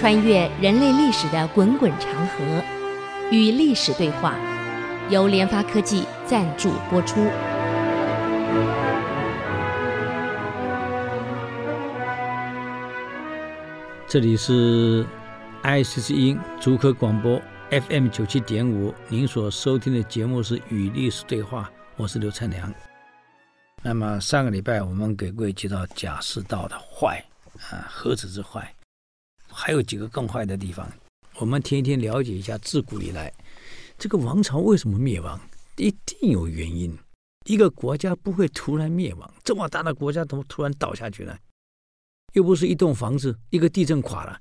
穿越人类历史的滚滚长河，与历史对话，由联发科技赞助播出。这里是 IC 之音竹科广播 FM 九七点五，您所收听的节目是《与历史对话》，我是刘灿良。那么上个礼拜我们给各位介绍贾似道的坏啊，何止是坏，还有几个更坏的地方。我们天天了解一下，自古以来这个王朝为什么灭亡，一定有原因。一个国家不会突然灭亡，这么大的国家怎么突然倒下去呢？又不是一栋房子，一个地震垮了。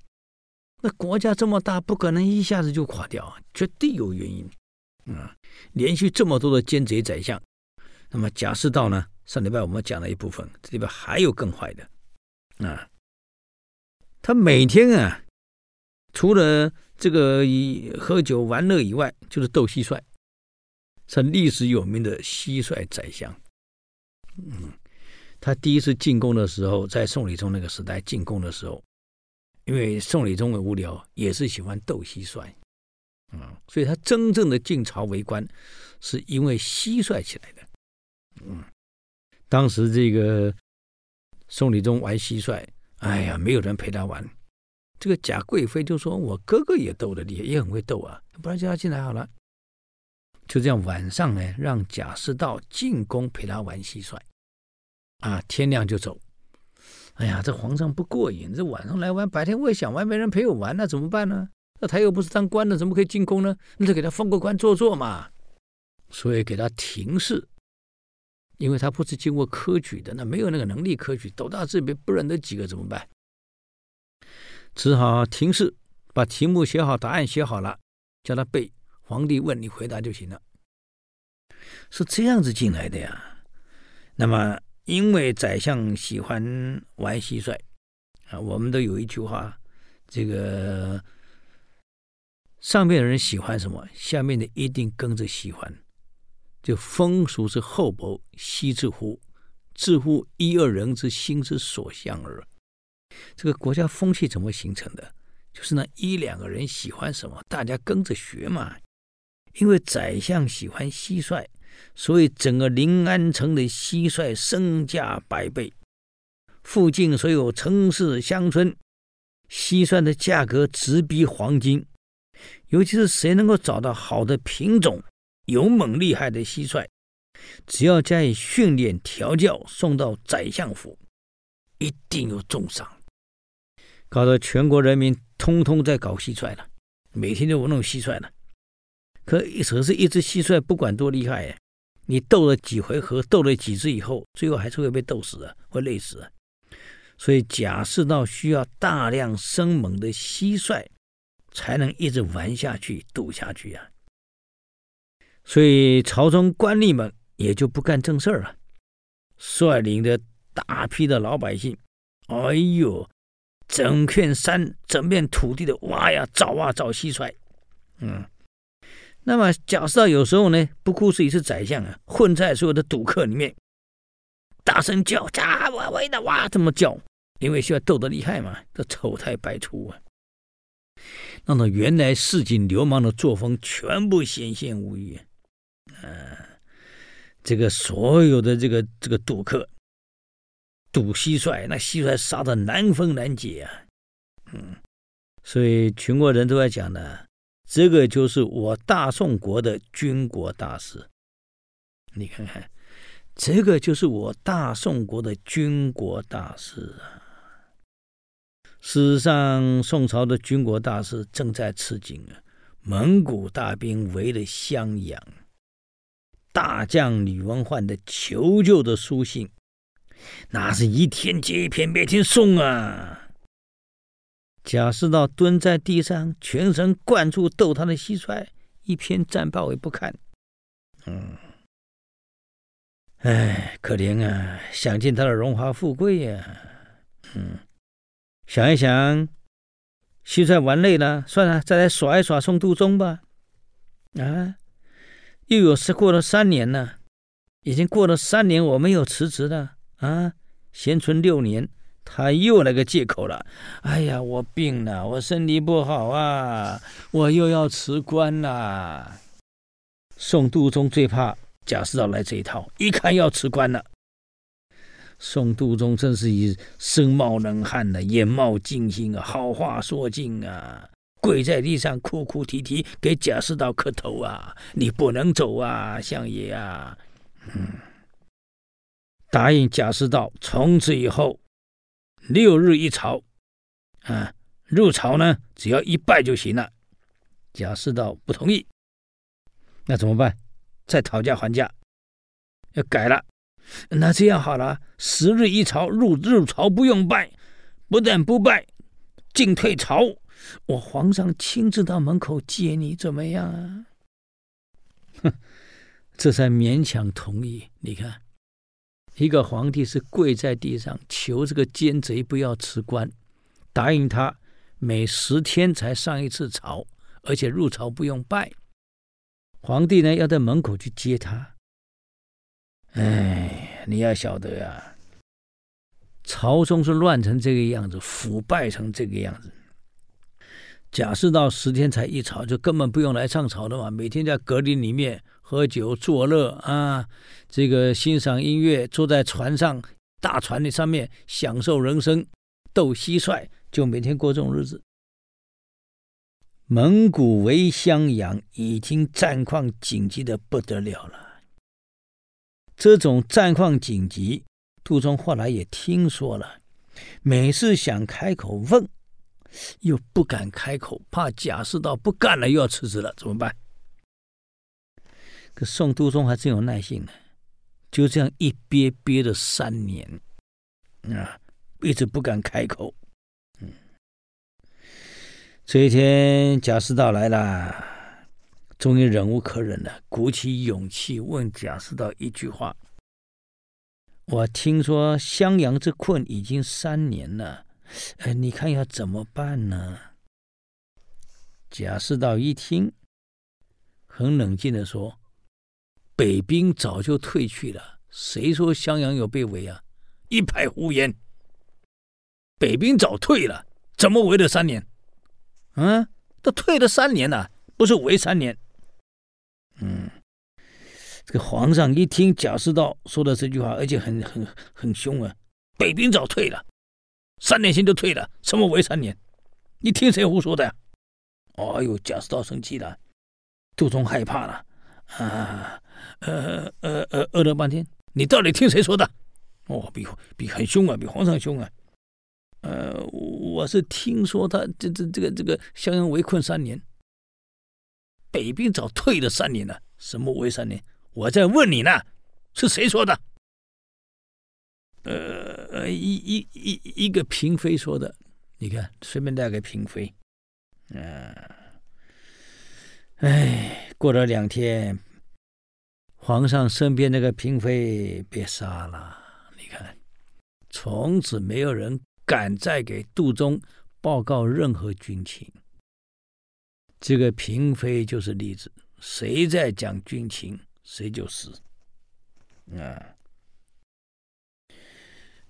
那国家这么大，不可能一下子就垮掉，绝对有原因。嗯，连续这么多的奸贼宰相，那么贾似道呢？上礼拜我们讲了一部分，这里边还有更坏的啊！他每天啊，除了这个以喝酒玩乐以外，就是斗蟋蟀，是历史有名的蟋蟀宰相。嗯，他第一次进宫的时候，在宋理宗那个时代进宫的时候，因为宋理宗很无聊，也是喜欢斗蟋蟀，嗯，所以他真正的进朝为官，是因为蟋蟀起来的，嗯。当时这个宋理宗玩蟋蟀，哎呀，没有人陪他玩。这个贾贵妃就说：“我哥哥也逗得厉害，也很会逗啊，不然叫他进来好了。”就这样，晚上呢，让贾似道进宫陪他玩蟋蟀。啊，天亮就走。哎呀，这皇上不过瘾，这晚上来玩，白天我也想玩，没人陪我玩，那怎么办呢？那他又不是当官的，怎么可以进宫呢？那就给他封个官做做嘛。所以给他廷试。因为他不是经过科举的，那没有那个能力科举，斗大这边不认得几个怎么办？只好廷试，把题目写好，答案写好了，叫他背，皇帝问你回答就行了。是这样子进来的呀。那么，因为宰相喜欢玩蟋蟀啊，我们都有一句话，这个上面的人喜欢什么，下面的一定跟着喜欢。就风俗之厚薄，悉之乎？至乎一二人之心之所向耳。这个国家风气怎么形成的？就是那一两个人喜欢什么，大家跟着学嘛。因为宰相喜欢蟋蟀，所以整个临安城的蟋蟀身价百倍。附近所有城市乡村，蟋蟀的价格直逼黄金。尤其是谁能够找到好的品种？勇猛厉害的蟋蟀，只要加以训练调教，送到宰相府，一定有重赏。搞得全国人民通通在搞蟋蟀了，每天都弄蟋蟀了。可可是，一只蟋蟀不管多厉害，你斗了几回合，斗了几只以后，最后还是会被斗死啊，会累死啊。所以贾似道需要大量生猛的蟋蟀，才能一直玩下去、斗下去呀、啊。所以朝中官吏们也就不干正事儿了，率领着大批的老百姓，哎呦，整片山、整片土地的挖呀、找啊、找蟋蟀。嗯，那么假设有时候呢，不顾自己是宰相啊，混在所有的赌客里面，大声叫：“家我为的哇！”这么叫，因为需要斗得厉害嘛，这丑态百出啊，那么原来市井流氓的作风全部显现无遗。嗯，这个所有的这个这个赌客赌蟋蟀，那蟋蟀杀的难分难解啊！嗯，所以全国人都在讲呢，这个就是我大宋国的军国大事。你看看，这个就是我大宋国的军国大事啊！事实上，宋朝的军国大事正在吃紧啊，蒙古大兵围了襄阳。大将吕文焕的求救的书信，那是一天接一篇，每天送啊。贾似道蹲在地上，全神贯注逗他的蟋蟀，一篇战报也不看。嗯，哎，可怜啊，享尽他的荣华富贵呀、嗯，想一想，蟋蟀玩累了，算了，再来耍一耍宋度宗吧。啊。又有是过了三年了，已经过了三年，我没有辞职的啊，闲存六年，他又来个借口了。哎呀，我病了，我身体不好啊，我又要辞官了。宋度宗最怕贾似道来这一套，一看要辞官了。宋度宗真是以身冒冷汗的，眼冒金星啊，好话说尽啊，跪在地上哭哭啼啼给贾似道磕头啊！你不能走啊，相爷啊！答应贾似道，从此以后。六日一朝，啊，入朝呢，只要一拜就行了。贾似道不同意，那怎么办？再讨价还价，要改了。那这样好了，十日一朝，入入朝不用拜，不但不拜，进退朝，我皇上亲自到门口接你，怎么样啊？哼，这才勉强同意。你看。一个皇帝是跪在地上求这个奸贼不要辞官，答应他每十天才上一次朝，而且入朝不用拜。皇帝呢要在门口去接他。哎，你要晓得呀，朝中是乱成这个样子，腐败成这个样子。贾似道十天才一朝，就根本不用来上朝的嘛，每天在阁林里面。喝酒作乐啊，这个欣赏音乐，坐在船上大船的上面享受人生，斗蟋蟀，就每天过这种日子。蒙古围襄阳已经战况紧急的不得了了。这种战况紧急，杜宗后来也听说了，每次想开口问，又不敢开口，怕贾似道不干了又要辞职了，怎么办？可宋度宗还真有耐性呢，就这样一憋憋了三年，啊，一直不敢开口。嗯，这一天贾似道来了，终于忍无可忍了，鼓起勇气问贾似道一句话：“我听说襄阳之困已经三年了，哎，你看要怎么办呢？”贾似道一听，很冷静地说。北兵早就退去了，谁说襄阳有被围啊？一派胡言！北兵早退了，怎么围了三年？嗯，都退了三年了，不是围三年。嗯，这个皇上一听贾似道说的这句话，而且很很很凶啊！北兵早退了，三年前就退了，什么围三年？你听谁胡说的呀？哎呦，贾似道生气了，杜宗害怕了啊！呃呃呃，饿了半天，你到底听谁说的？哦，比比很凶啊，比皇上凶啊。呃，我是听说他这这这个这个襄阳围困三年，北兵早退了三年了，什么围三年？我在问你呢，是谁说的？呃，一一一一个嫔妃说的。你看，随便带个嫔妃。嗯、哎，过了两天。皇上身边那个嫔妃被杀了，你看，从此没有人敢再给杜宗报告任何军情。这个嫔妃就是例子，谁在讲军情，谁就死。啊，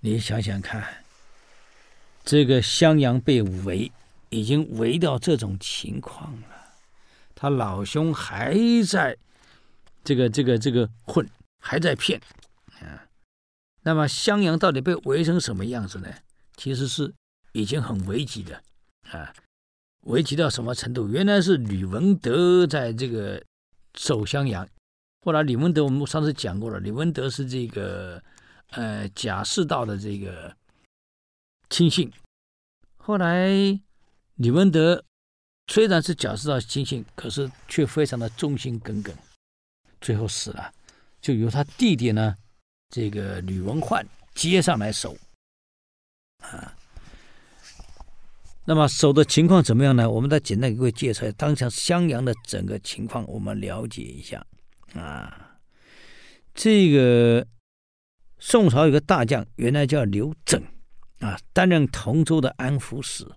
你想想看，这个襄阳被围，已经围到这种情况了，他老兄还在。这个这个这个混还在骗啊！那么襄阳到底被围成什么样子呢？其实是已经很危急的啊！危急到什么程度？原来是吕文德在这个守襄阳，后来吕文德我们上次讲过了，吕文德是这个呃贾似道的这个亲信。后来吕文德虽然是贾似道亲信，可是却非常的忠心耿耿。最后死了，就由他弟弟呢，这个吕文焕接上来守，啊，那么守的情况怎么样呢？我们再简单给各位介绍一下当前襄阳的整个情况，我们了解一下啊。这个宋朝有个大将，原来叫刘整啊，担任同州的安抚使，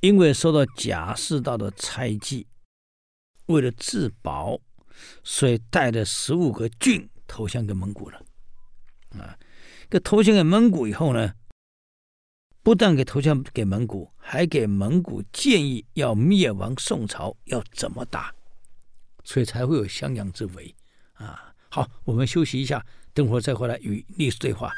因为受到贾似道的猜忌，为了自保。所以带着十五个郡投降给蒙古了，啊，这投降给蒙古以后呢，不但给投降给蒙古，还给蒙古建议要灭亡宋朝要怎么打，所以才会有襄阳之围啊。好，我们休息一下，等会儿再回来与历史对话。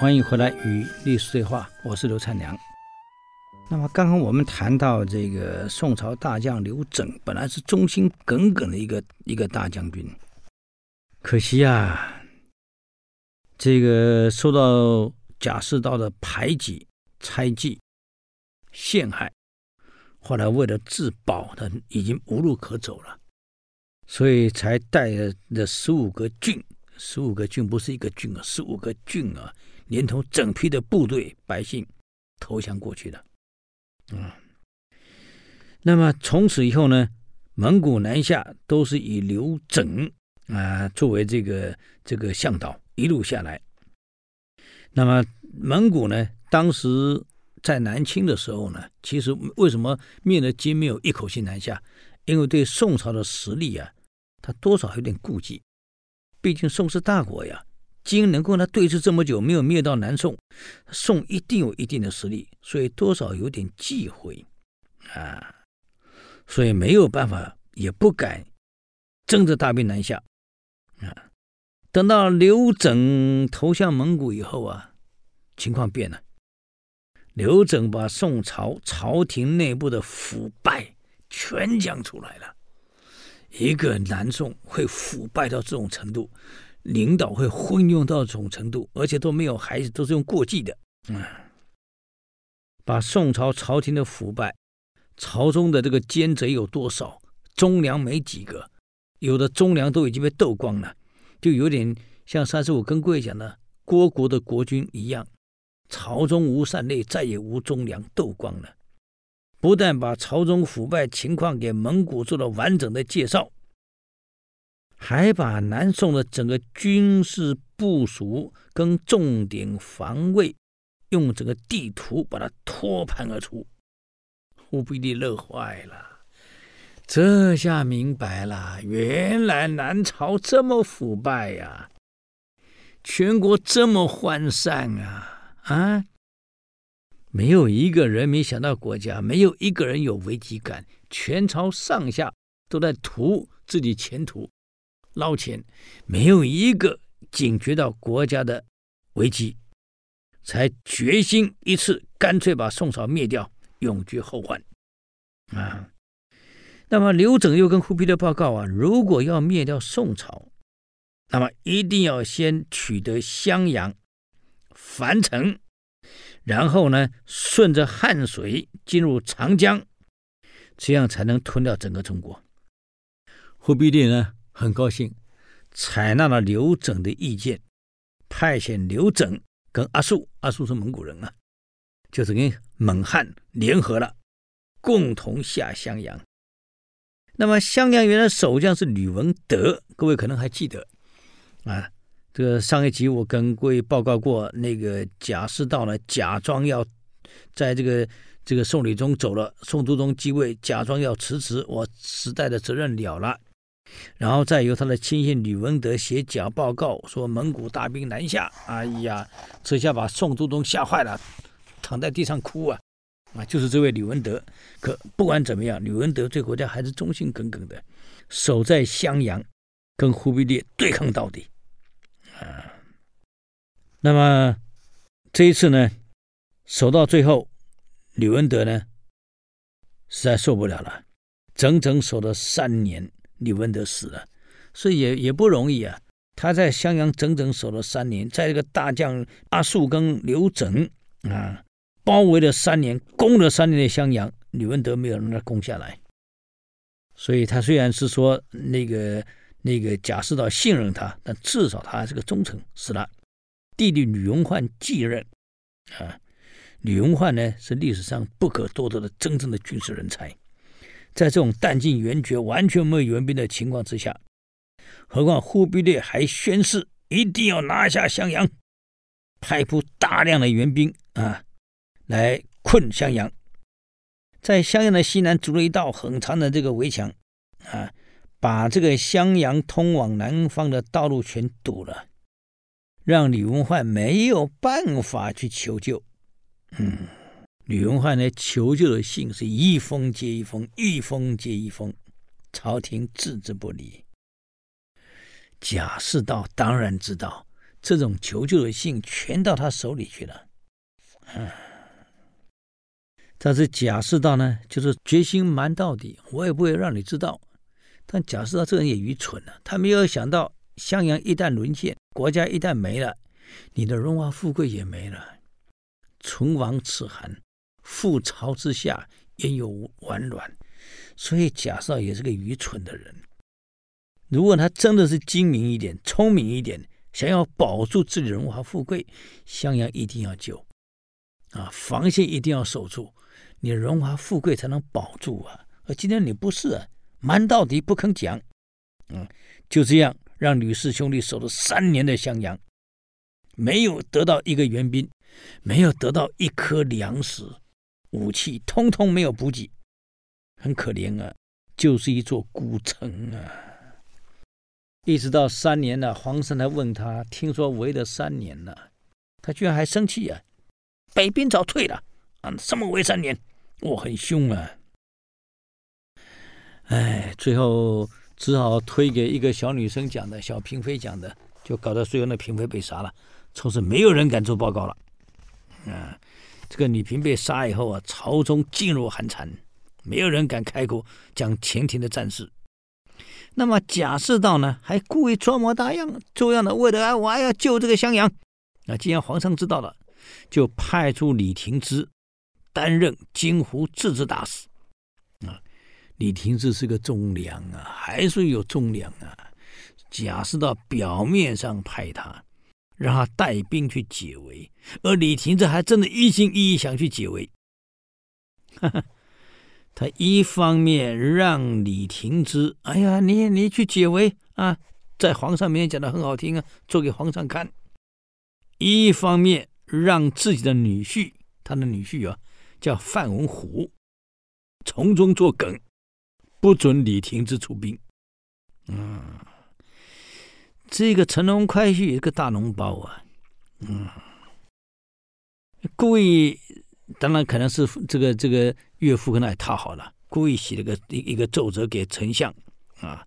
欢迎回来与历史对话，我是刘灿良。那么刚刚我们谈到这个宋朝大将刘整，本来是忠心耿耿的一个一个大将军，可惜啊，这个受到贾似道的排挤、猜忌、陷害，后来为了自保，他已经无路可走了，所以才带了十五个郡，十五个郡不是一个郡啊，十五个郡啊。连同整批的部队百姓投降过去的，嗯，那么从此以后呢，蒙古南下都是以刘整啊作为这个这个向导，一路下来。那么蒙古呢，当时在南侵的时候呢，其实为什么灭了金没有一口气南下？因为对宋朝的实力啊，他多少有点顾忌，毕竟宋是大国呀。金能够呢对峙这么久没有灭到南宋，宋一定有一定的实力，所以多少有点忌讳啊，所以没有办法，也不敢征着大兵南下啊。等到刘整投降蒙古以后啊，情况变了。刘整把宋朝朝廷内部的腐败全讲出来了，一个南宋会腐败到这种程度。领导会昏庸到这种程度，而且都没有孩子，都是用过继的。嗯，把宋朝朝廷的腐败，朝中的这个奸贼有多少，忠良没几个，有的忠良都已经被斗光了，就有点像三十五跟各位讲的郭国的国君一样，朝中无善类，再也无忠良，斗光了。不但把朝中腐败情况给蒙古做了完整的介绍。还把南宋的整个军事部署跟重点防卫，用整个地图把它托盘而出，忽必烈乐坏了，这下明白了，原来南朝这么腐败呀，全国这么涣散啊啊！没有一个人没想到国家，没有一个人有危机感，全朝上下都在图自己前途。捞钱，没有一个警觉到国家的危机，才决心一次干脆把宋朝灭掉，永绝后患。啊，那么刘整又跟忽必烈报告啊，如果要灭掉宋朝，那么一定要先取得襄阳、樊城，然后呢，顺着汉水进入长江，这样才能吞掉整个中国。忽必烈呢？很高兴，采纳了刘整的意见，派遣刘整跟阿术，阿术是蒙古人啊，就是跟蒙汉联合了，共同下襄阳。那么襄阳原来守将是吕文德，各位可能还记得啊？这个上一集我跟各位报告过，那个贾似道呢，假装要在这个这个宋理宗走了，宋督宗继位，假装要辞职，我时代的责任了了。然后再由他的亲信吕文德写假报告，说蒙古大兵南下。哎呀，这下把宋督宗吓坏了，躺在地上哭啊！啊，就是这位吕文德。可不管怎么样，吕文德对国家还是忠心耿耿的，守在襄阳，跟忽必烈对抗到底。啊，那么这一次呢，守到最后，吕文德呢实在受不了了，整整守了三年。吕文德死了，所以也也不容易啊。他在襄阳整整守了三年，在这个大将阿术跟刘整啊包围了三年，攻了三年的襄阳，吕文德没有让他攻下来。所以他虽然是说那个那个贾似道信任他，但至少他还是个忠臣。死了，弟弟吕文焕继任啊。吕文焕呢是历史上不可多得的真正的军事人才。在这种弹尽援绝、完全没有援兵的情况之下，何况忽必烈还宣誓一定要拿下襄阳，派出大量的援兵啊，来困襄阳。在襄阳的西南筑了一道很长的这个围墙啊，把这个襄阳通往南方的道路全堵了，让李文焕没有办法去求救。嗯，李文焕呢，求救的信是一封接一封，一封接一封，朝廷置之不理。贾似道当然知道，这种求救的信全到他手里去了。嗯，但是贾似道呢，就是决心瞒到底，我也不会让你知道。但贾似道这人也愚蠢了，他没有想到襄阳一旦沦陷，国家一旦没了，你的荣华富贵也没了。唇亡齿寒，覆巢之下焉有完卵？所以贾似道也是个愚蠢的人。如果他真的是精明一点、聪明一点，想要保住自己荣华富贵，襄阳一定要救啊，防线一定要守住，你荣华富贵才能保住啊。而今天你不是啊，瞒到底不肯讲，嗯，就这样让吕氏兄弟守了三年的襄阳，没有得到一个援兵，没有得到一颗粮食、武器，通通没有补给，很可怜啊，就是一座孤城啊。一直到三年了，皇上来问他，听说围了三年了，他居然还生气啊！北兵早退了啊，什么围三年？我很凶啊！哎，最后只好推给一个小女生讲的，小嫔妃讲的，就搞得最后那嫔妃被杀了，从此没有人敢做报告了。啊，这个女平被杀以后啊，朝中噤若寒蝉，没有人敢开口讲前庭的战事。那么贾似道呢，还故意装模作样，这样的为了啊，我还要救这个襄阳。那既然皇上知道了，就派出李廷芝担任京湖制置大使。啊，李廷芝是个忠良啊，还是有忠良啊。贾似道表面上派他，让他带兵去解围，而李廷芝还真的一心一意想去解围。哈哈。他一方面让李廷芝，哎呀，你你去解围啊，在皇上面前讲的很好听啊，做给皇上看；一方面让自己的女婿，他的女婿啊，叫范文虎，从中作梗，不准李廷芝出兵。嗯，这个乘龙快婿一个大脓包啊，嗯，故意。当然可能是这个这个岳父跟他也套好了，故意写了个一一个奏折给丞相啊。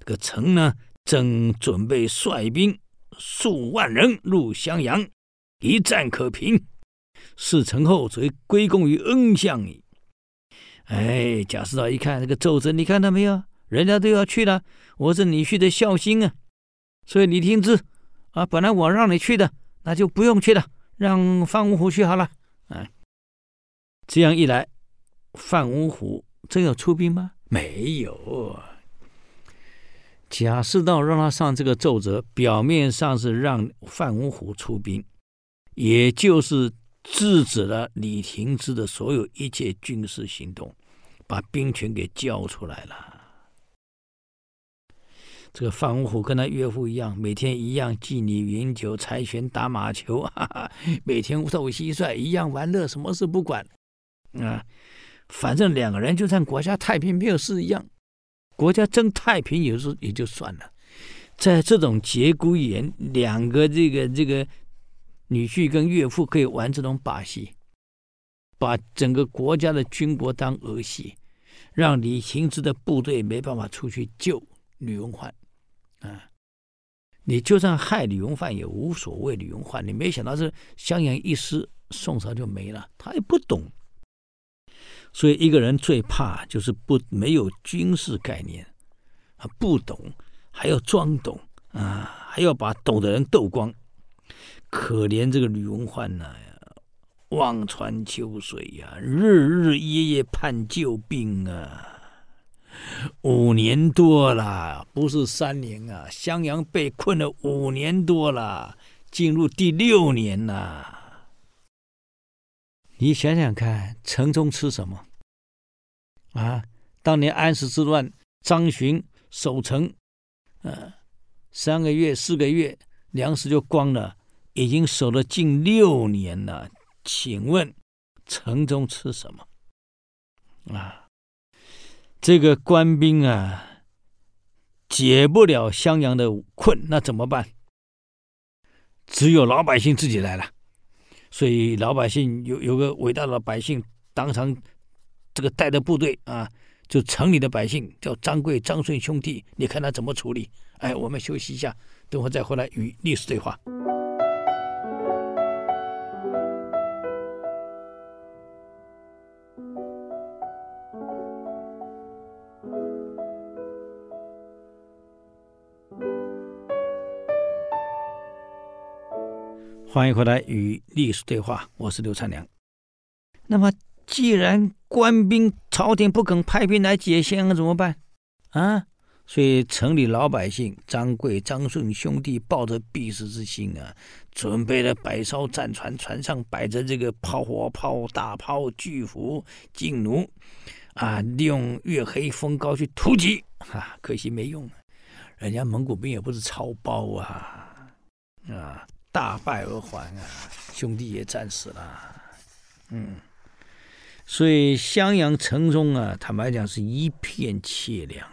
这个臣呢正准备率兵数万人入襄阳，一战可平。事成后则归功于恩相矣。哎，贾似道一看这个奏折，你看到没有？人家都要去了，我是女婿的孝心啊。所以李廷芝啊，本来我让你去的，那就不用去了，让范文虎去好了。哎。这样一来，范文虎真要出兵吗？没有。贾似道让他上这个奏折，表面上是让范文虎出兵，也就是制止了李廷芝的所有一切军事行动，把兵权给交出来了。这个范文虎跟他岳父一样，每天一样妓女饮酒、猜拳、打马球，哈哈，每天斗蟋蟀，一样玩乐，什么事不管。啊，反正两个人就算国家太平没有事一样，国家真太平有时也就算了。在这种节骨眼，两个这个这个女婿跟岳父可以玩这种把戏，把整个国家的军国当儿戏，让李行之的部队没办法出去救吕文焕。啊，你就算害李文焕也无所谓，李文焕，你没想到是襄阳一失，宋朝就没了，他也不懂。所以一个人最怕就是不没有军事概念，啊，不懂还要装懂啊，还要把懂的人斗光。可怜这个李文焕呐，望穿秋水呀，日日夜夜盼救兵啊。五年多了，不是三年啊，襄阳被困了五年多了，进入第六年了。你想想看，城中吃什么？啊，当年安史之乱，张巡守城，呃，三个月、四个月，粮食就光了，已经守了近六年了。请问城中吃什么？啊，这个官兵啊，解不了襄阳的困，那怎么办？只有老百姓自己来了。所以老百姓有有个伟大的百姓，当场这个带的部队啊，就城里的百姓叫张贵、张顺兄弟，你看他怎么处理？哎，我们休息一下，等会再回来与历史对话。欢迎回来与历史对话，我是刘灿良。那么，既然官兵朝廷不肯派兵来解襄阳，怎么办？啊？所以城里老百姓张贵、张顺兄弟抱着必死之心啊，准备了百艘战船，船上摆着这个炮火炮、大炮、巨斧、劲弩，啊，利用月黑风高去突击。哈、啊，可惜没用，人家蒙古兵也不是草包啊，啊。大败而还啊，兄弟也战死了，嗯，所以襄阳城中啊，坦白讲是一片凄凉，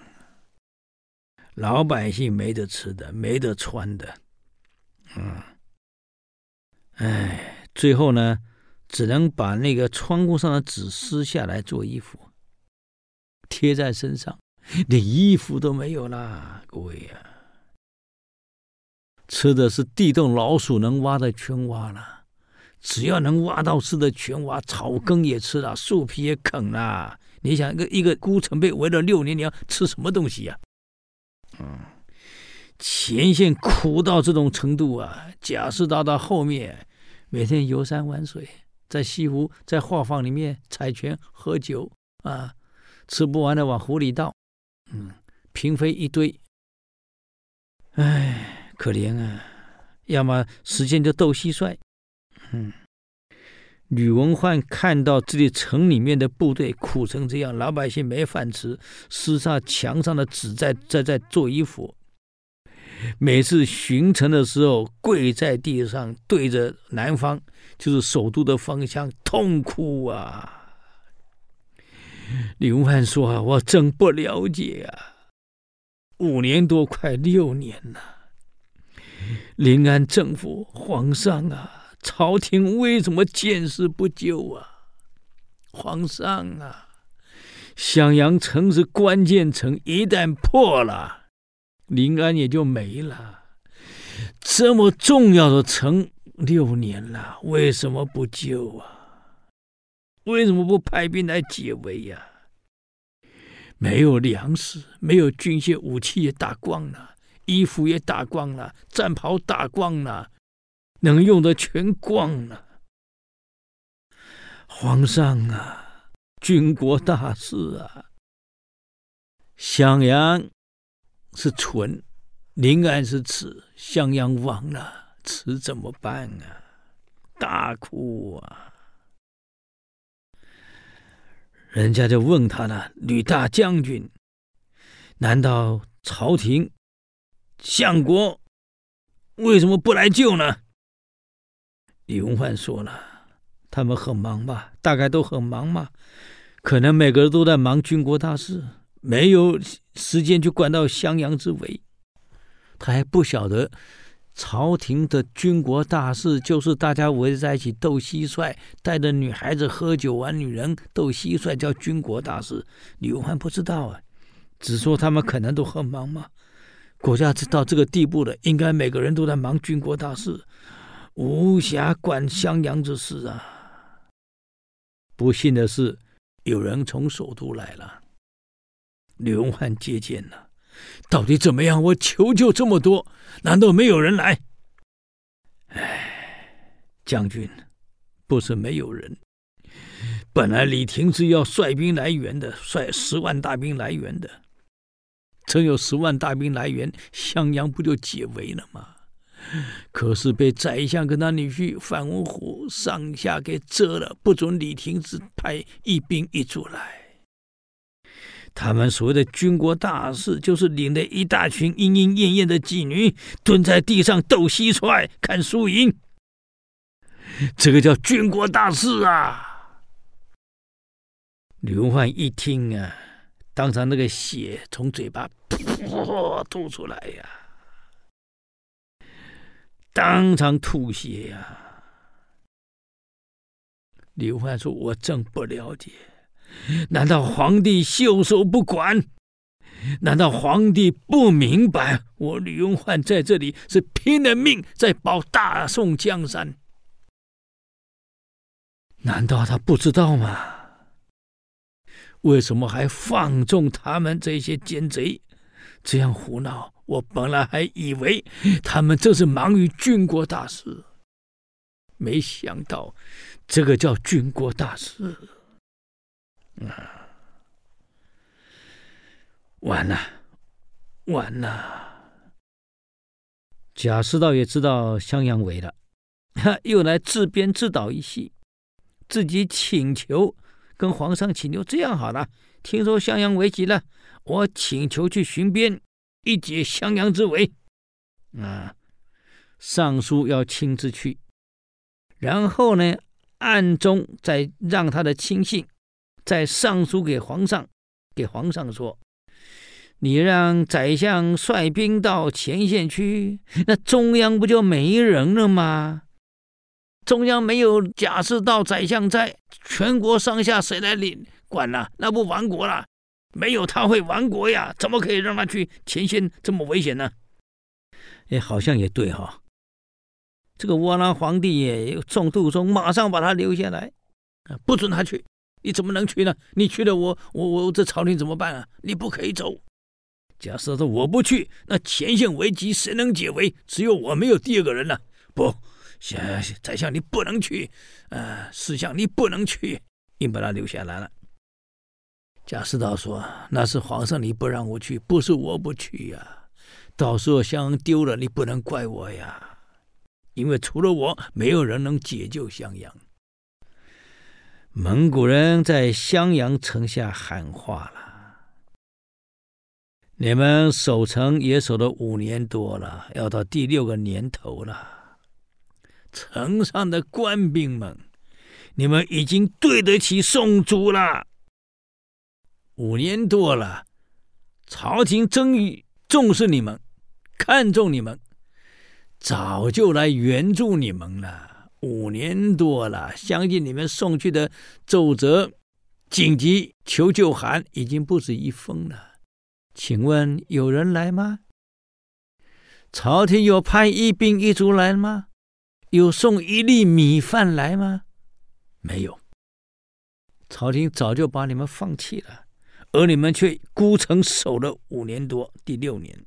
老百姓没得吃的，没得穿的，嗯，哎，最后呢，只能把那个窗户上的纸撕下来做衣服，贴在身上，连衣服都没有啦，各位呀、啊。吃的是地洞老鼠能挖的全挖了，只要能挖到吃的全挖，草根也吃了，树皮也啃了。你想一个一个孤城被围了六年，你要吃什么东西呀、嗯，前线苦到这种程度啊！贾似道到后面，每天游山玩水，在西湖、在画舫里面采泉喝酒啊，吃不完的往湖里倒，嗯，嫔妃一堆，唉。可怜啊，要么时间就斗蟋蟀。嗯，吕文焕看到这里城里面的部队苦成这样，老百姓没饭吃，撕下墙上的纸在在在做衣服。每次巡城的时候，跪在地上对着南方，就是首都的方向痛哭啊。吕文焕说：“啊，我真不了解啊，五年多，快六年了。”临安政府，皇上啊，朝廷为什么见死不救啊？皇上啊，襄阳城是关键城，一旦破了，临安也就没了。这么重要的城，六年了，为什么不救啊？为什么不派兵来解围呀？没有粮食，没有军械武器也打光了。衣服也打光了，战袍打光了，能用的全光了。皇上啊，军国大事啊，襄阳是存，临安是耻，襄阳亡了，此怎么办啊？大哭啊！人家就问他了：“吕大将军，难道朝廷？”相国为什么不来救呢？李文焕说了，他们很忙吧，大概都很忙嘛，可能每个人都在忙军国大事，没有时间去管到襄阳之围。他还不晓得朝廷的军国大事就是大家围在一起斗蟋蟀，带着女孩子喝酒玩女人，斗蟋蟀叫军国大事。李文焕不知道啊，只说他们可能都很忙嘛。国家到这个地步了，应该每个人都在忙军国大事，无暇管襄阳之事啊。不幸的是，有人从首都来了，刘文焕接见了。到底怎么样？我求救这么多，难道没有人来？哎，将军，不是没有人。本来李廷芝要率兵来援的，率十万大兵来援的。真有十万大兵来援，襄阳不就解围了吗？可是被宰相跟他女婿范文虎上下给遮了，不准李廷芝派一兵一卒来。他们所谓的军国大事，就是领着一大群莺莺燕燕的妓女，蹲在地上斗蟋蟀、看输赢。这个叫军国大事啊！刘焕一听啊，当场那个血从嘴巴噗 吐出来呀、当场吐血呀、啊！李文焕说：“我真不了解。”难道皇帝袖手不管？难道皇帝不明白我李文焕在这里是拼了命在保大宋江山？难道他不知道吗？为什么还放纵他们这些奸贼这样胡闹？我本来还以为他们正是忙于军国大事，没想到这个叫军国大事。啊！完了，完了！贾似道也知道襄阳围了，他又来自编自导一戏，自己请求跟皇上请求，这样好了，听说襄阳危急了，我请求去巡边，一解襄阳之围。啊，上书要亲自去，然后呢，暗中再让他的亲信。再上书给皇上，给皇上说：“你让宰相率兵到前线去，那中央不就没人了吗？中央没有假释到宰相在，全国上下谁来领管了？那不亡国了？没有他会亡国呀？怎么可以让他去前线这么危险呢？”哎，好像也对哈、这个窝囊皇帝也重度中，马上把他留下来，不准他去。你怎么能去呢？你去了我，我我这朝廷怎么办啊？你不可以走。假设说：“我不去，那前线危急谁能解围？只有我，没有第二个人了。不，宰相你不能去，呃，侍相你不能去，硬把他留下来了。”贾似道说：“那是皇上你不让我去，不是我不去呀。到时候襄阳丢了，你不能怪我呀，因为除了我，没有人能解救襄阳。”蒙古人在襄阳城下喊话了：“你们守城也守了五年多了，要到第六个年头了。城上的官兵们，你们已经对得起宋主了。五年多了，朝廷终于重视你们，看重你们，早就来援助你们了。”五年多了，相信你们送去的奏折、紧急求救函已经不止一封了。请问有人来吗？朝廷有派一兵一卒来吗？有送一粒米饭来吗？没有。朝廷早就把你们放弃了，而你们却孤城守了五年多，第六年，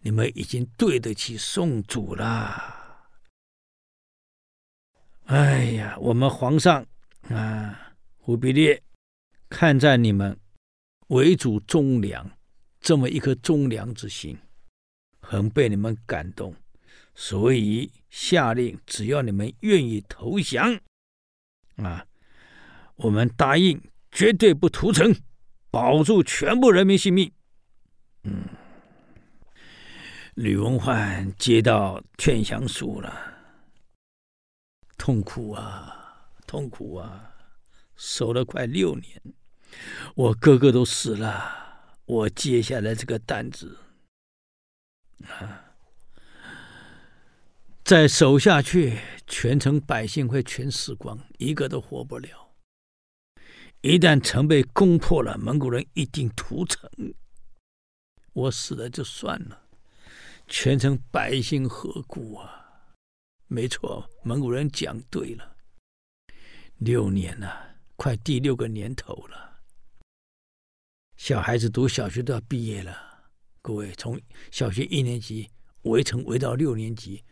你们已经对得起宋主了。哎呀，我们皇上啊，忽必烈看在你们为主忠良这么一颗忠良之心，很被你们感动，所以下令，只要你们愿意投降，啊，我们答应绝对不屠城，保住全部人民性命。嗯，吕文焕接到劝降书了。痛苦啊，痛苦啊！守了快六年，我哥哥都死了，我接下来这个担子啊，再守下去，全城百姓会全死光，一个都活不了。一旦城被攻破了，蒙古人一定屠城，我死了就算了，全城百姓何辜啊？没错，蒙古人讲对了。六年了，快第六个年头了。小孩子读小学都要毕业了。各位，从小学一年级围城围到六年级，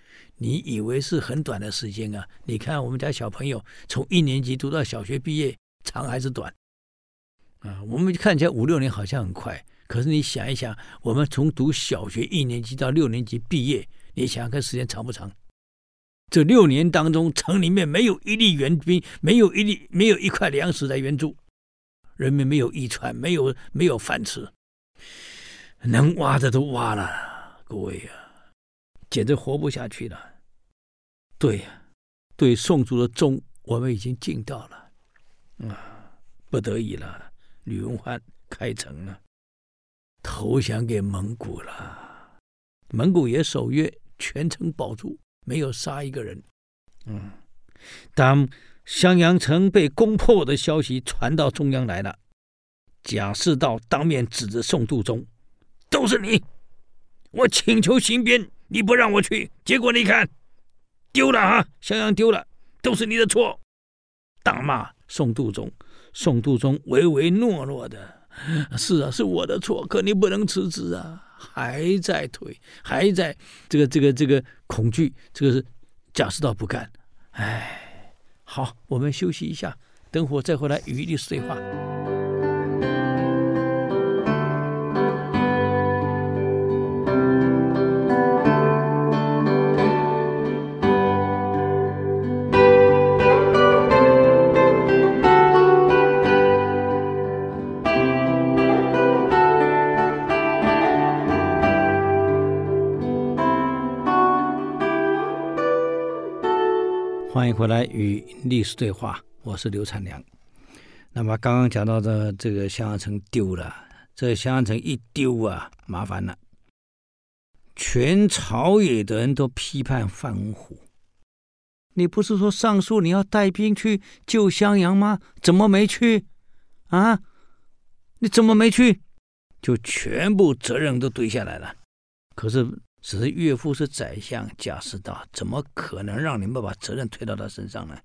你以为是很短的时间啊？你看我们家小朋友从一年级读到小学毕业，长还是短？啊，我们看起来五六年好像很快，可是你想一想，我们从读小学一年级到六年级毕业，你想想看时间长不长？这六年当中，城里面没有一粒援兵，没有一粒，没有一块粮食来援助，人民没有衣穿，没有没有饭吃，能挖的都挖了，各位、啊，简直活不下去了。对呀，对宋族的忠，我们已经尽到了，啊，不得已了，吕文焕开城了，投降给蒙古了，蒙古也守约，全城保住，没有杀一个人。嗯，当襄阳城被攻破的消息传到中央来了，贾似道当面指着宋度宗：“都是你！我请求行边，你不让我去，结果你看，丢了啊！襄阳丢了，都是你的错！”大骂宋度宗。宋度宗唯唯诺诺的：“是啊，是我的错，可你不能辞职啊！”还在推，还在这个这个这个恐惧，这个是。贾似道不干，哎，好，我们休息一下，等会再回来与历史对话。欢迎回来与历史对话，我是刘灿良。那么刚刚讲到的这个襄阳城丢了，这襄阳城一丢啊，麻烦了。全朝野的人都批判范文虎，你不是说上书你要带兵去救襄阳吗？怎么没去？啊，你怎么没去？就全部责任都堆下来了。可是。只是岳父是宰相，贾似道怎么可能让你们把责任推到他身上呢？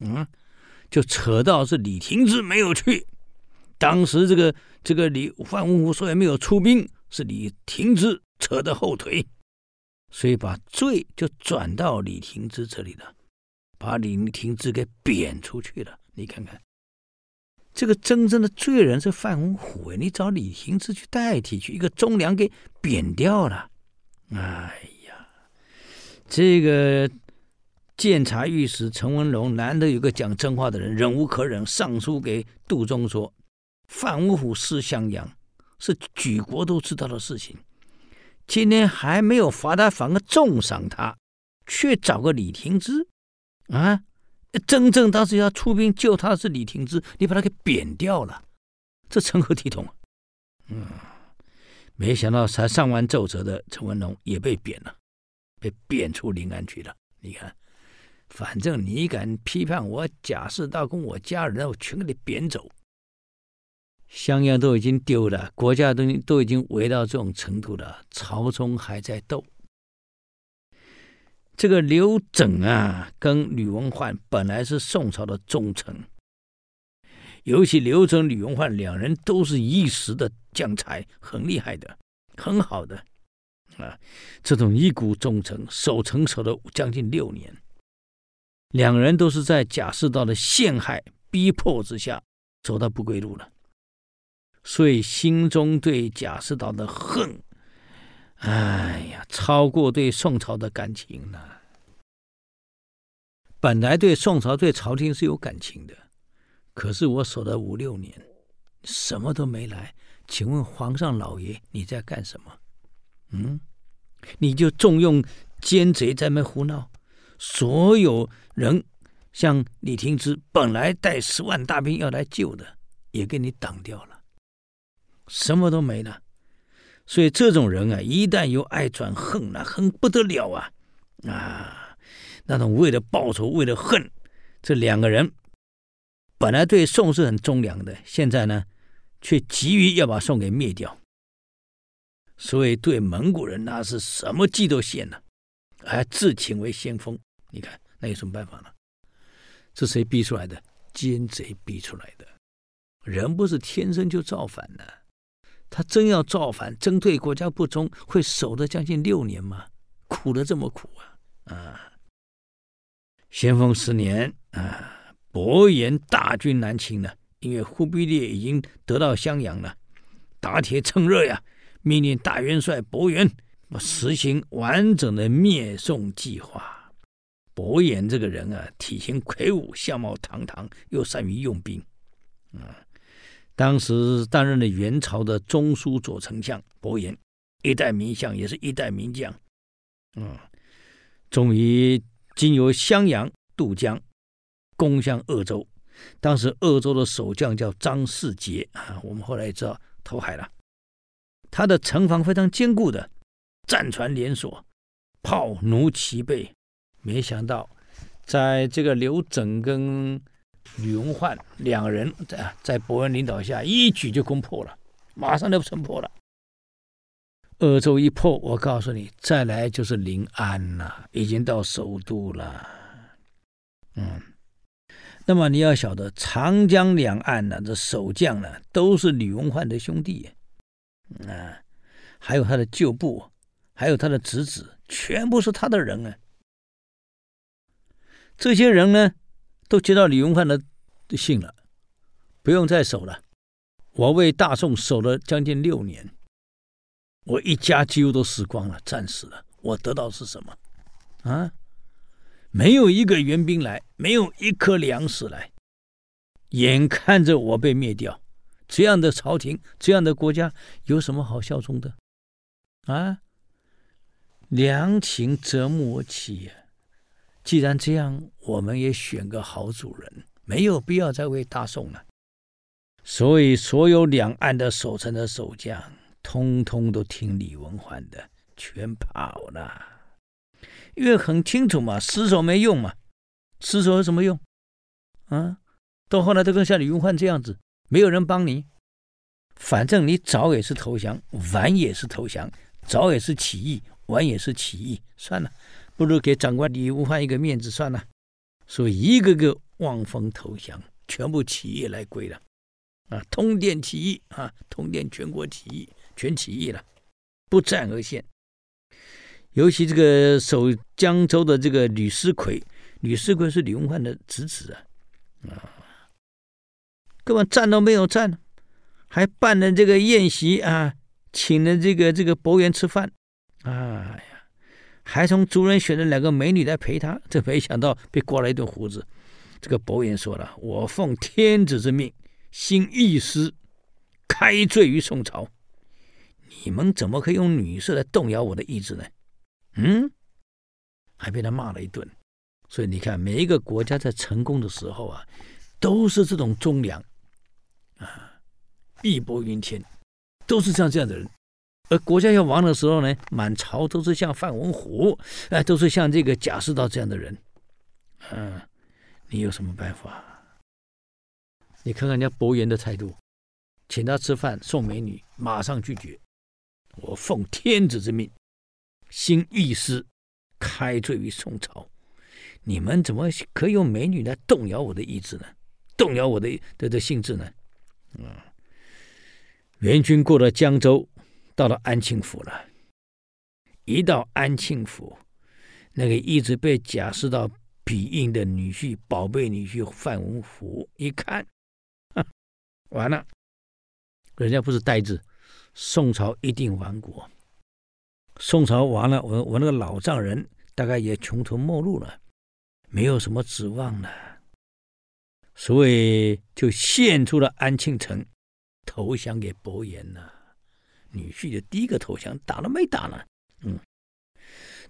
嗯，就扯到是李廷芝没有去，当时这个这个李范文虎说也没有出兵，是李廷芝扯的后腿，所以把罪就转到李廷芝这里了，把李廷芝给贬出去了。你看看，这个真正的罪人是范文虎，你找李廷芝去代替，去一个忠良给贬掉了。哎呀，这个监察御史陈文龙难得有个讲真话的人，忍无可忍，上书给杜宗说：“范文虎失襄阳是举国都知道的事情，今天还没有罚他，反而重赏他，却找个李廷芝啊！真正当时要出兵救他的是李廷芝，你把他给贬掉了，这成何体统？”嗯。没想到才上完奏折的陈文龙也被贬了，被贬出临安去了。你看，反正你敢批判我贾似道跟我家人，我全给你贬走。襄阳都已经丢了，国家都都已经围到这种程度了，朝中还在斗。这个刘整啊，跟吕文焕本来是宋朝的重臣。尤其刘整、吕文焕两人都是一时的将才，很厉害的，很好的，啊，这种一股忠诚，守城守了将近六年。两人都是在贾似道的陷害、逼迫之下走到不归路了，所以心中对贾似道的恨，哎呀，超过对宋朝的感情了。本来对宋朝、对朝廷是有感情的。可是我守了五六年，什么都没来。请问皇上老爷，你在干什么？嗯，你就重用奸贼在那胡闹。所有人像李廷芝，本来带十万大兵要来救的，也给你挡掉了，什么都没了。所以这种人啊，一旦由爱转恨，那恨不得了啊啊！那种为了报仇，为了恨，这两个人。本来对宋是很忠良的，现在呢，却急于要把宋给灭掉，所以对蒙古人那是什么计都献了，还自请为先锋。你看那有什么办法呢？是谁逼出来的？奸贼逼出来的。人不是天生就造反的，他真要造反，针对国家不忠，会守得将近六年吗？苦的这么苦啊！啊，咸丰十年啊。伯颜大军南侵了，因为忽必烈已经得到襄阳了，打铁趁热呀，命令大元帅伯颜实行完整的灭宋计划。伯颜这个人啊，体型魁梧，相貌堂堂，又善于用兵，啊，当时担任了元朝的中书左丞相伯颜，一代名相，也是一代名将。嗯，终于经由襄阳渡江，攻向鄂州。当时鄂州的守将叫张世杰啊，我们后来也知道投海了。他的城防非常坚固的，战船连锁，炮弩齐备。没想到，在这个刘整跟吕文焕两人在在伯恩领导下，一举就攻破了，马上就城破了。鄂州一破，我告诉你，再来就是临安了，已经到首都了。嗯，那么你要晓得，长江两岸呢，这守将呢，都是吕文焕的兄弟，啊，还有他的旧部，还有他的侄子，全部是他的人啊。这些人呢，都接到吕文焕的信了，不用再守了。我为大宋守了将近六年，我一家几乎都死光了，战死了。我得到是什么？啊，没有一个援兵来，没有一颗粮食来，眼看着我被灭掉，这样的朝廷，这样的国家，有什么好效忠的？啊，良禽择木而栖呀。既然这样，我们也选个好主人，没有必要再为大宋了。所以，所有两岸的守城的守将，通通都听李文焕的，全跑了。因为很清楚嘛，死守没用嘛，死守有什么用？啊，到后来都跟像李云焕这样子，没有人帮你，反正你早也是投降，晚也是投降，早也是起义，晚也是起义，算了。不如给长官李云焕一个面子算了，所以一个个望风投降，全部起义来归了，啊，通电起义啊，通电全国起义，全起义了，不战而献。尤其这个守江州的这个吕师奎，吕师奎是李文焕的侄子啊，啊，根本战都没有战，还办了这个宴席啊，请了这个这个伯颜吃饭，啊。还从族人选了两个美女来陪他，这没想到被刮了一顿胡子。这个伯颜说了：“我奉天子之命，兴义师，开罪于宋朝。你们怎么可以用女色来动摇我的意志呢？”嗯，还被他骂了一顿。所以你看，每一个国家在成功的时候啊，都是这种忠良啊，义薄云天，都是像这样的人。而国家要亡的时候呢，满朝都是像范文虎，哎，都是像这个贾似道这样的人，嗯，你有什么办法？你看看人家伯颜的态度，请他吃饭送美女，马上拒绝。我奉天子之命，兴义师，开罪于宋朝。你们怎么可以用美女来动摇我的意志呢？动摇我的的的兴致呢？嗯，元军过了江州。到了安庆府了，一到安庆府，那个一直被贾似道庇荫的女婿、宝贝女婿范文虎一看，完了，人家不是呆子，宋朝一定亡国。宋朝完了，我我那个老丈人大概也穷途末路了，没有什么指望了，所以就献出了安庆城，投降给伯颜了。女婿的第一个投降，打了没打呢？嗯，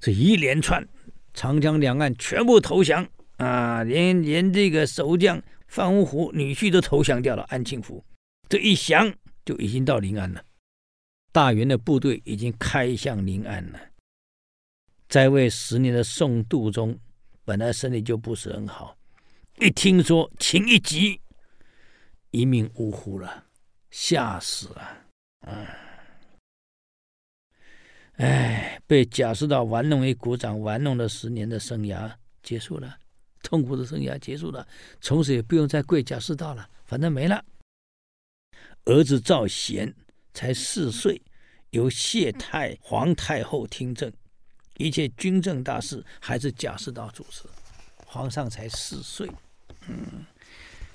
这一连串长江两岸全部投降啊，连连这个守将范文虎女婿都投降掉了。安庆府这一降就已经到临安了，大元的部队已经开向临安了。在位十年的宋度宗本来身体就不是很好，一听说情一急，一命呜呼了，吓死了，哎，被贾似道玩弄于股掌，玩弄了十年的生涯结束了，痛苦的生涯结束了，从此也不用再跪贾似道了，反正没了。儿子赵贤才四岁，由谢太皇太后听政，一切军政大事还是贾似道主持。皇上才四岁，嗯，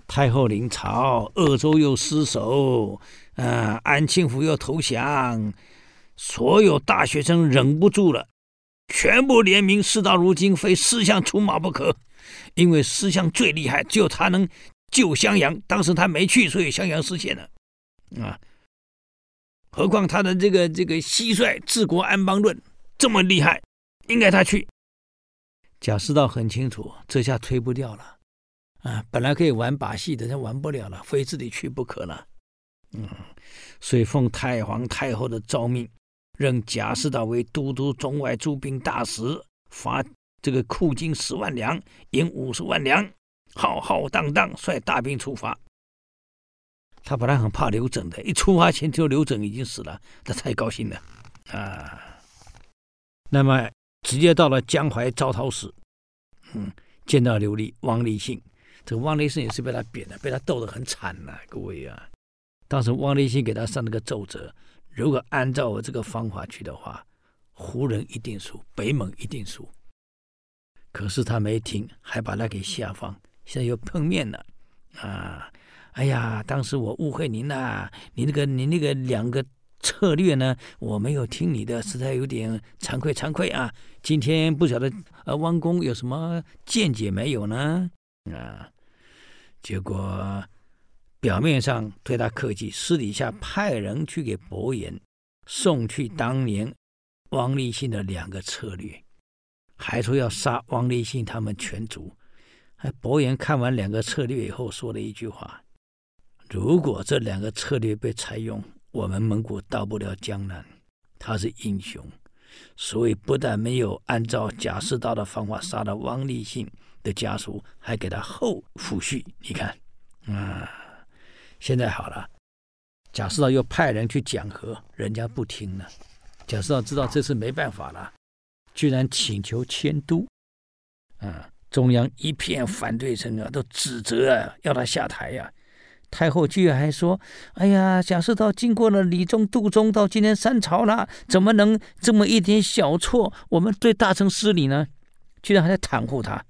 太后临朝，鄂州又失守，啊，安庆府又投降。所有大学生忍不住了，全部联名，事到如今非师相出马不可，因为师相最厉害，只有他能救襄阳。当时他没去，所以襄阳失陷了。啊。何况他的这个这个蟋蟀治国安邦论这么厉害，应该他去。贾似道很清楚，这下推不掉了，啊，本来可以玩把戏的，他玩不了了，非自己去不可了。嗯，所以奉太皇太后的诏命，任贾似道为都督中外诸兵大使，发这个库金十万两，银五十万两，浩浩荡荡率大兵出发。他本来很怕刘整的，一出发前就刘整已经死了，他太高兴了啊。那么直接到了江淮招讨使，嗯，见到刘立、汪立信，这个汪立信也是被他贬的，被他斗得很惨呐、各位啊。当时汪立信给他上了个奏折，如果按照我这个方法去的话，胡人一定输，北蒙一定输。可是他没听，还把他给下放，现在又碰面了啊。哎呀，当时我误会您了，啊，你那个你那个两个策略呢，我没有听你的，实在有点惭愧惭愧啊。今天不晓得呃汪公有什么见解没有呢？啊，结果表面上对他客气，私底下派人去给伯颜送去当年汪立信的两个策略，还说要杀汪立信他们全族。哎，伯颜看完两个策略以后，说了一句话。如果这两个策略被采用，我们蒙古到不了江南。他是英雄，所以不但没有按照贾似道的方法杀了汪立信的家属，还给他后抚恤。你看，啊，现在好了，贾似道又派人去讲和，人家不听了。贾似道知道这次没办法了，居然请求迁都。啊，中央一片反对声啊，都指责啊，要他下台呀、太后居然还说：“哎呀，贾似道经过了李宗、杜宗，到今天三朝了，怎么能这么一点小错，我们对大臣失礼呢？居然还在袒护他，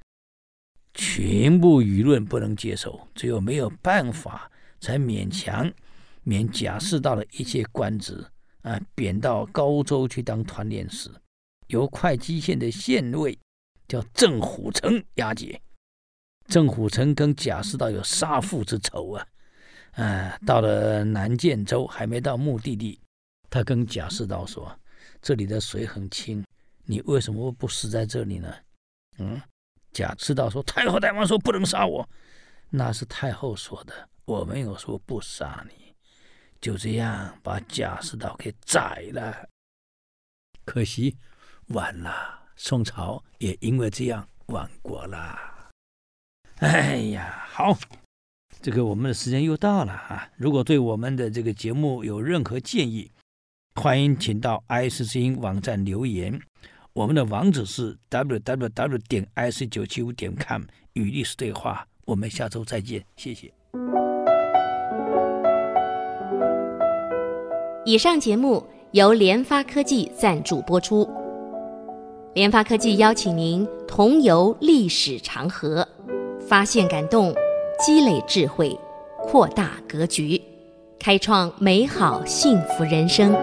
全部舆论不能接受，只有没有办法，才勉强免贾似道的一切官职啊，贬到高州去当团练使，由会稽县的县尉叫郑虎成押解。郑虎成跟贾似道有杀父之仇啊。”啊，到了南建州，还没到目的地，他跟贾似道说：“这里的水很清，你为什么不死在这里呢？”嗯，贾似道说：“太后大王说不能杀我，那是太后说的，我没有说不杀你。”就这样把贾似道给宰了。可惜晚了，宋朝也因为这样亡国了。哎呀，好。这个我们的时间又到了啊！如果对我们的这个节目有任何建议，欢迎请到 IC 之音网站留言。我们的网址是 www 点 ic 九七五点 com 与历史对话。我们下周再见，谢谢。以上节目由联发科技赞助播出。联发科技邀请您同游历史长河，发现感动。积累智慧，扩大格局，开创美好幸福人生。